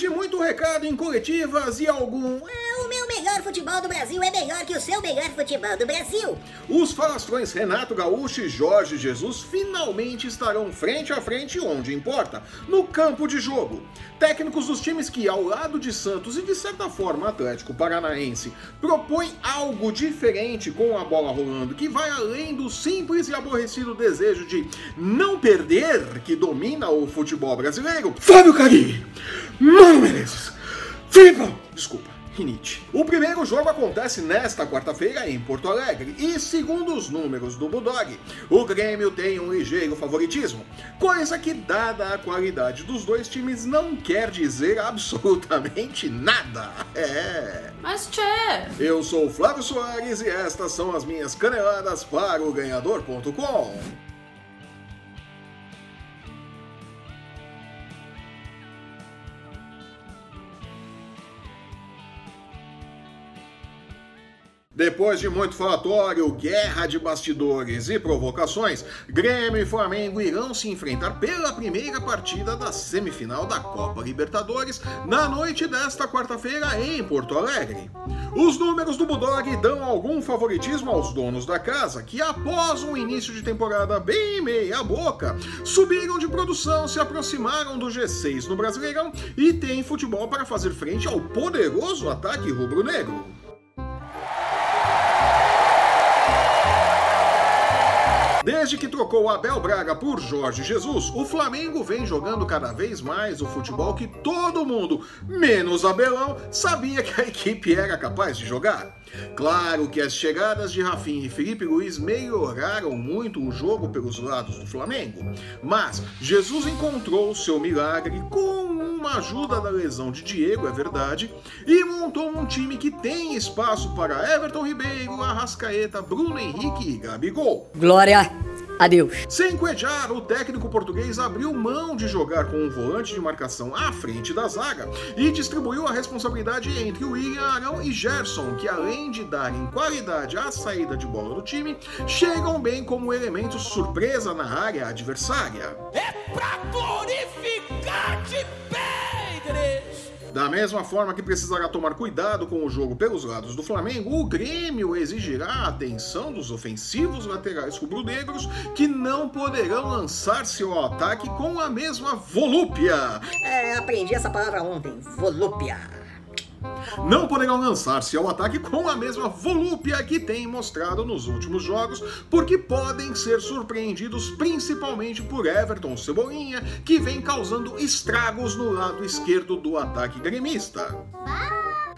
de muito recado em coletivas e algum é, o meu melhor futebol do Brasil é melhor que o seu melhor futebol do Brasil. Os falastrões Renato Gaúcho e Jorge Jesus finalmente estarão frente a frente onde importa, no campo de jogo. Técnicos dos times que, ao lado de Santos e de certa forma Atlético Paranaense, propõem algo diferente com a bola rolando, que vai além do simples e aborrecido desejo de não perder que domina o futebol brasileiro. Fábio Cari! Mano Menezes! Filipão! Desculpa rinite. O primeiro jogo acontece nesta quarta-feira em Porto Alegre e, segundo os números do Bulldog, o Grêmio tem um ligeiro favoritismo, coisa que, dada a qualidade dos dois times, não quer dizer absolutamente nada. É. Mas, Tchê! Eu sou o Flávio Soares e estas são as minhas caneladas para o Ganhador.com. Depois de muito falatório, guerra de bastidores e provocações, Grêmio e Flamengo irão se enfrentar pela primeira partida da semifinal da Copa Libertadores na noite desta quarta-feira em Porto Alegre. Os números do Bulldog dão algum favoritismo aos donos da casa, que após um início de temporada bem meia boca, subiram de produção, se aproximaram do G6 no Brasileirão e têm futebol para fazer frente ao poderoso ataque rubro-negro. Que trocou Abel Braga por Jorge Jesus, o Flamengo vem jogando cada vez mais o futebol que todo mundo, menos Abelão, sabia que a equipe era capaz de jogar. Claro que as chegadas de Rafinha e Felipe Luiz melhoraram muito o jogo pelos lados do Flamengo, mas Jesus encontrou seu milagre com uma ajuda da lesão de Diego, é verdade, e montou um time que tem espaço para Everton Ribeiro, Arrascaeta, Bruno Henrique e Gabigol. Glória Adeus. Sem Cuejar, o técnico português abriu mão de jogar com um volante de marcação à frente da zaga e distribuiu a responsabilidade entre William Arão e Gerson, que além de darem qualidade à saída de bola do time, chegam bem como elementos surpresa na área adversária. É pra glorificar de! Da mesma forma que precisará tomar cuidado com o jogo pelos lados do Flamengo, o Grêmio exigirá a atenção dos ofensivos laterais rubro-negros que não poderão lançar-se ao ataque com a mesma volúpia. É, aprendi essa palavra ontem, volúpia não poderão lançar-se ao ataque com a mesma volúpia que têm mostrado nos últimos jogos, porque podem ser surpreendidos principalmente por Everton Cebolinha, que vem causando estragos no lado esquerdo do ataque gremista.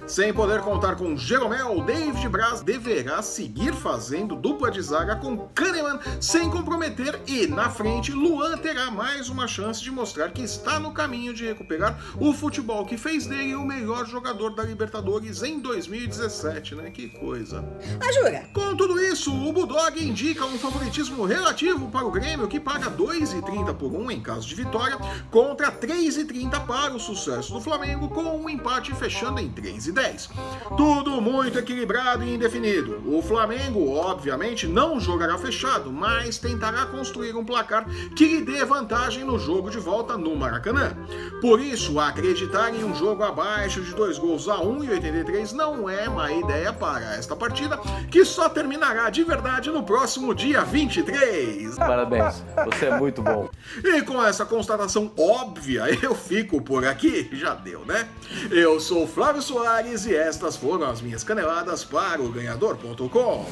Sem poder contar com Jeromel, David Braz deverá seguir fazendo dupla de zaga com Kahneman sem comprometer e, na frente, Luan terá mais uma chance de mostrar que está no caminho de recuperar o futebol que fez dele o melhor jogador da Libertadores em 2017, né? Que coisa. Ajura! Com tudo isso, o Bulldog indica um favoritismo relativo para o Grêmio que paga 2,30 por 1 em caso de vitória contra 3,30 para o sucesso do Flamengo com um empate fechando em 3,10. 10. Tudo muito equilibrado e indefinido. O Flamengo, obviamente, não jogará fechado, mas tentará construir um placar que lhe dê vantagem no jogo de volta no Maracanã. Por isso, acreditar em um jogo abaixo de dois gols a 1,83 não é má ideia para esta partida, que só terminará de verdade no próximo dia 23. Parabéns, você é muito bom. E com essa constatação óbvia, eu fico por aqui. Já deu, né? Eu sou Flávio E estas foram as minhas caneladas para o ganhador.com.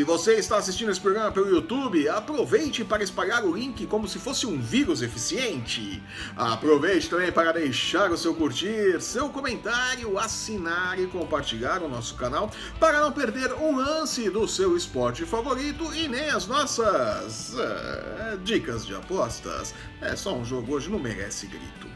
Se você está assistindo esse programa pelo YouTube, aproveite para espalhar o link como se fosse um vírus eficiente. Aproveite também para deixar o seu curtir, seu comentário, assinar e compartilhar o nosso canal para não perder um lance do seu esporte favorito e nem as nossas uh, dicas de apostas. É só um jogo hoje, não merece grito.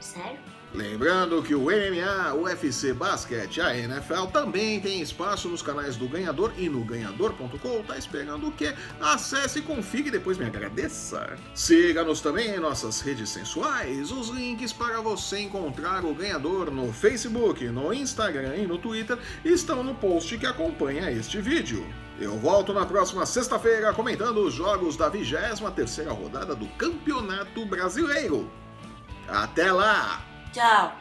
Sério? Lembrando que o MMA, o UFC Basquete, a NFL também tem espaço nos canais do Ganhador e no ganhador.com. Tá esperando o quê? Acesse, config e depois me agradeça. Siga-nos também em nossas redes sensuais. Os links para você encontrar o Ganhador no Facebook, no Instagram e no Twitter estão no post que acompanha este vídeo. Eu volto na próxima sexta-feira comentando os jogos da 23ª rodada do Campeonato Brasileiro. Até lá! Tchau.